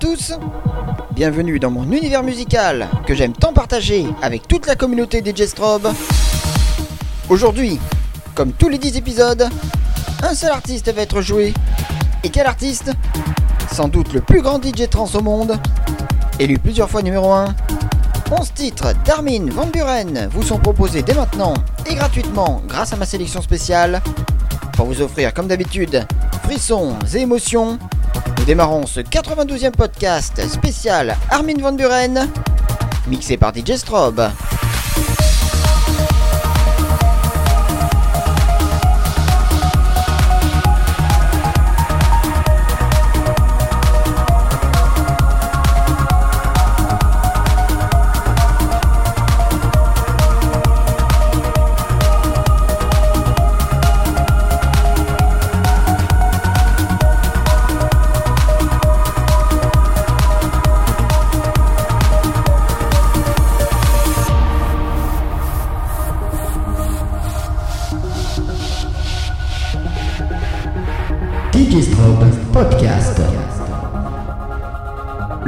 Tous Bienvenue dans mon univers musical que j'aime tant partager avec toute la communauté DJ Strobe. Aujourd'hui, comme tous les 10 épisodes, un seul artiste va être joué. Et quel artiste? Sans doute le plus grand DJ trans au monde, élu plusieurs fois numéro 1. 11 titres d'Armin Van Buren vous sont proposés dès maintenant et gratuitement grâce à ma sélection spéciale pour vous offrir comme d'habitude frissons et émotions nous démarrons ce 92e podcast spécial Armin Van Buren, mixé par DJ Strobe.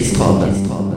Officiel de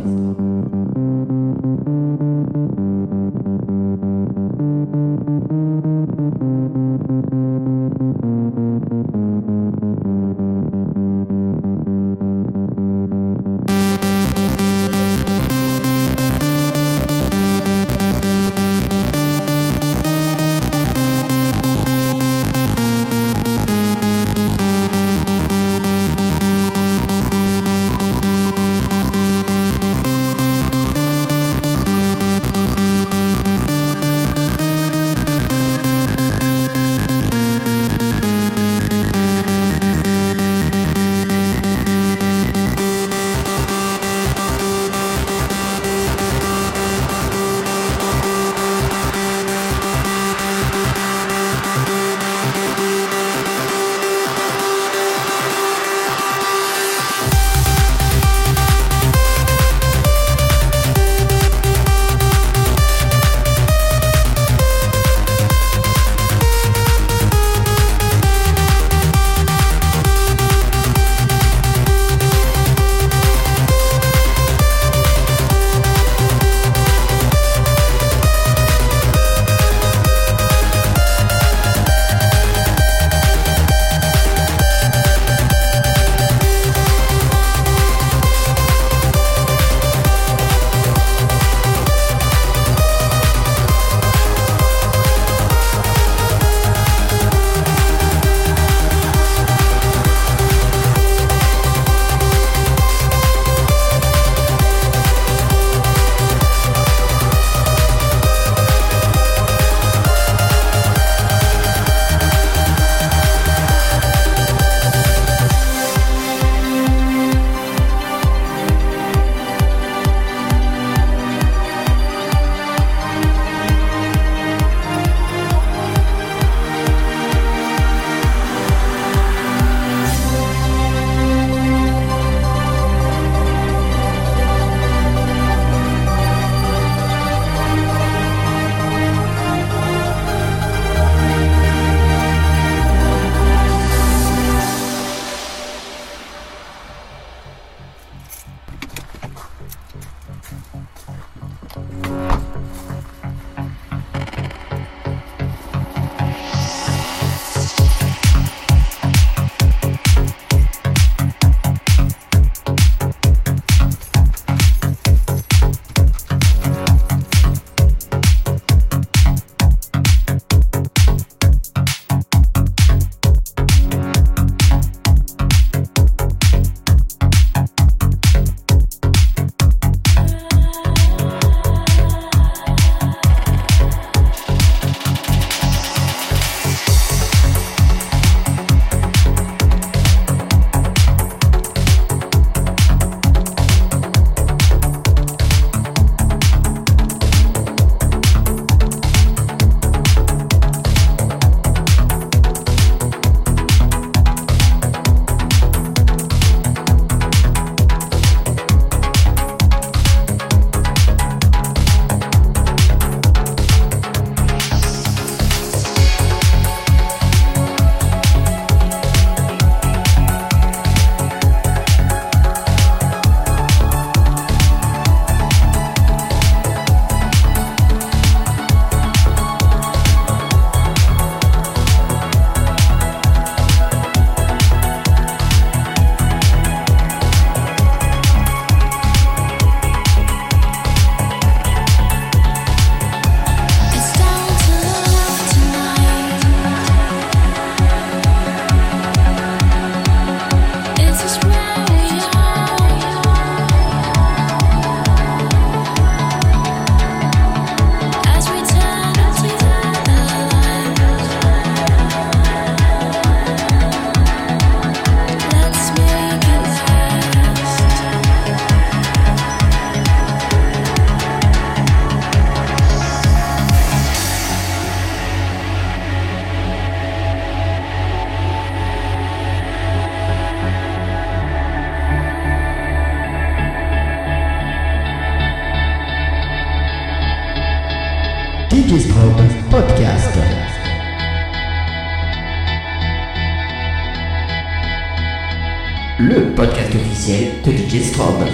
officiel de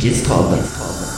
officiel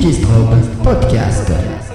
DJ Strobe Podcast.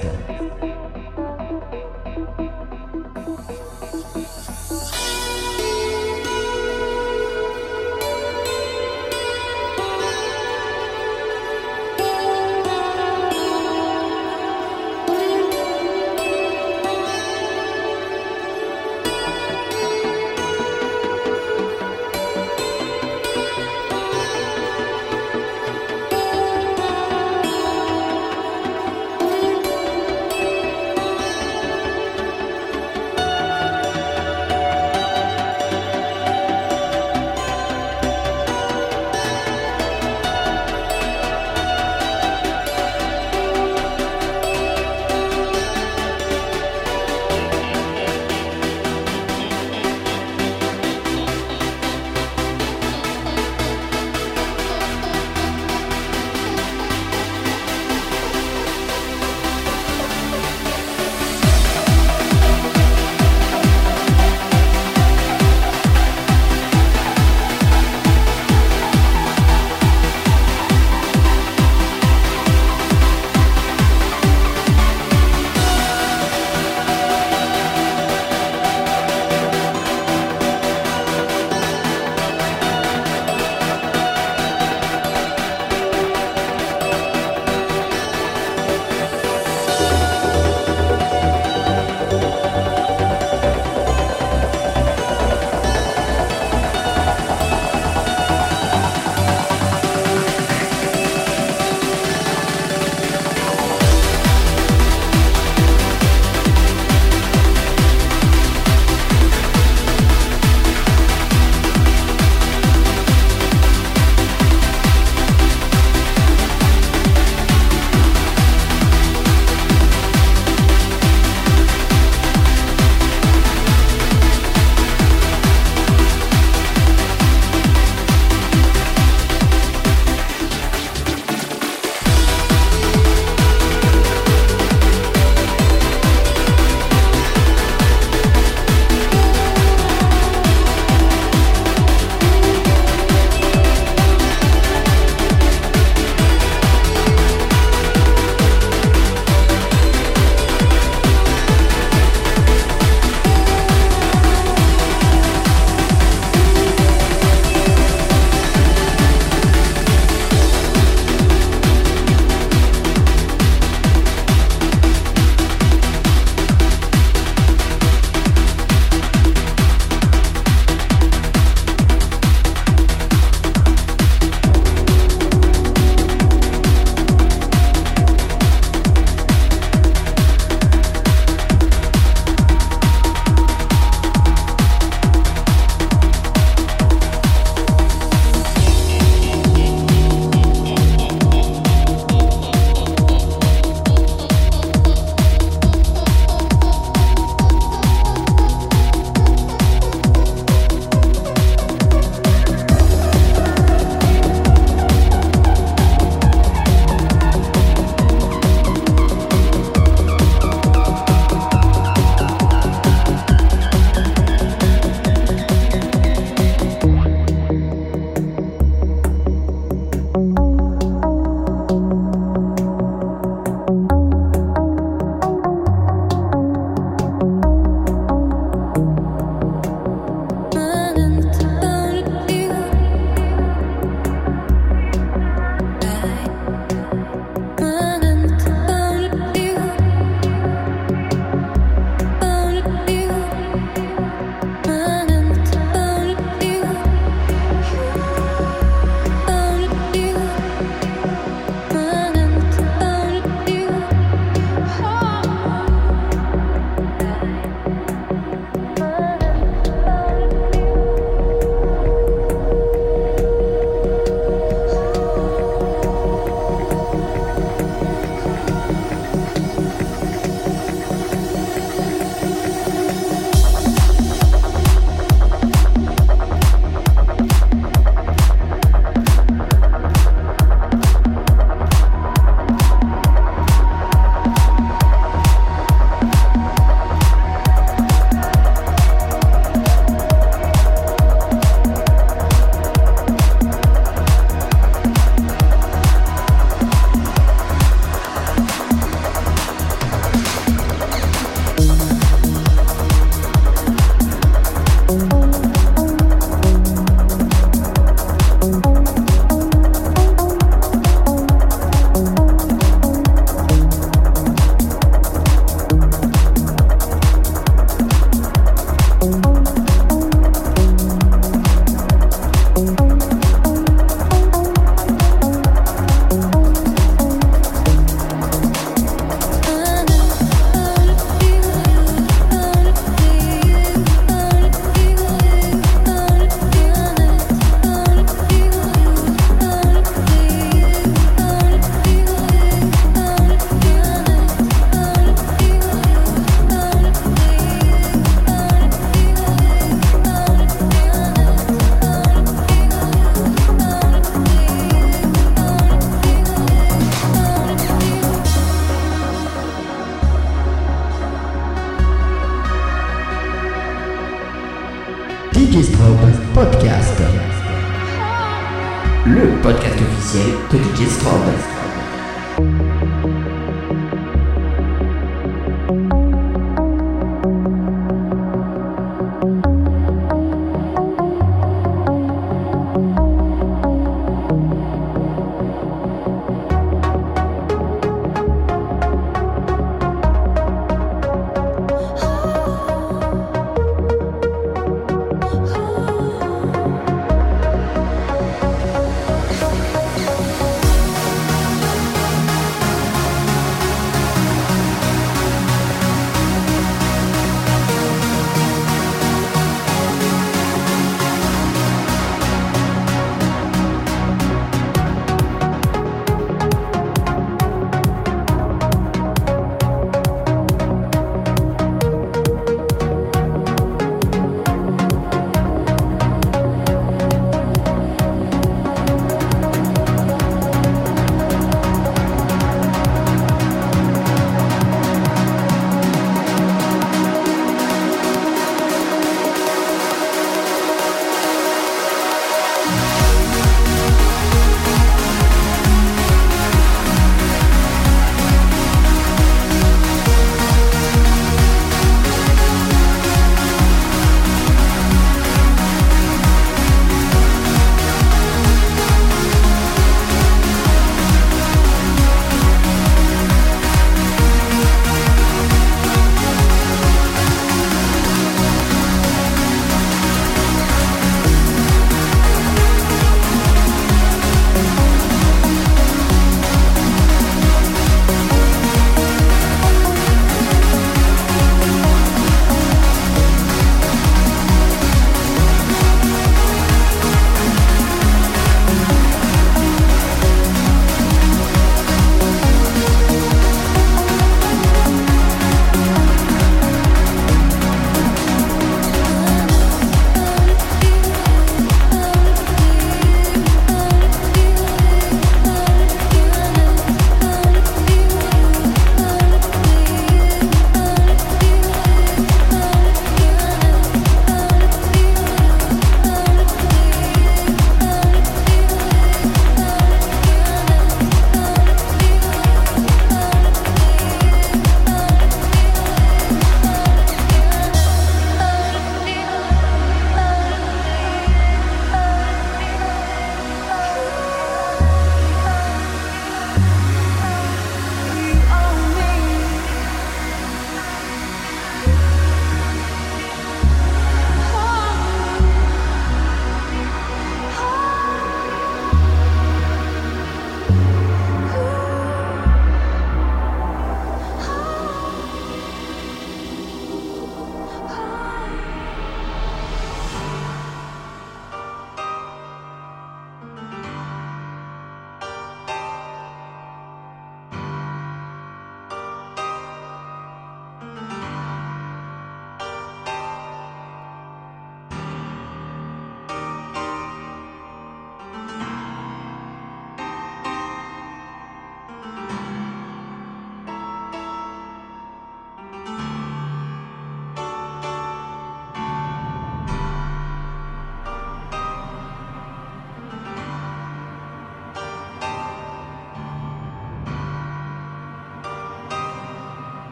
Officiel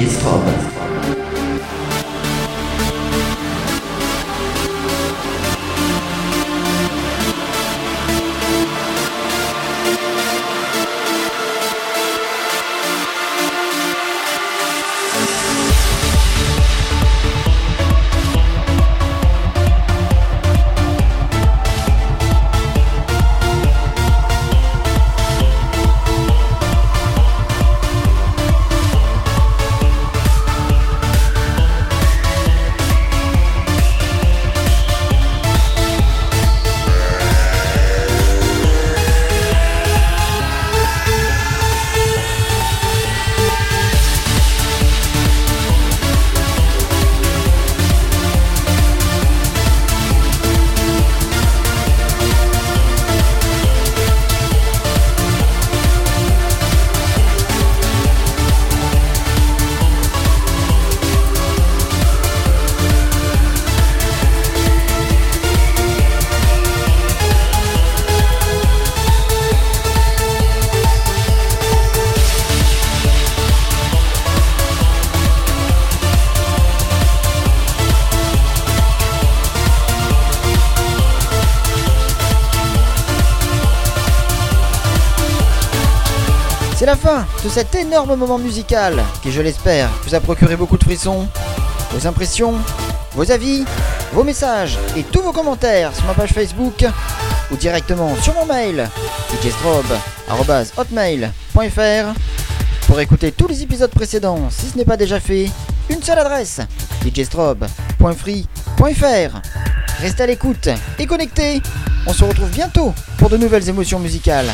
officiel cet énorme moment musical qui, je l'espère, vous a procuré beaucoup de frissons, vos impressions, vos avis, vos messages et tous vos commentaires sur ma page Facebook ou directement sur mon mail djstrobe.hotmail.fr Pour écouter tous les épisodes précédents, si ce n'est pas déjà fait, une seule adresse djstrobe.free.fr Restez à l'écoute et connectés On se retrouve bientôt pour de nouvelles émotions musicales.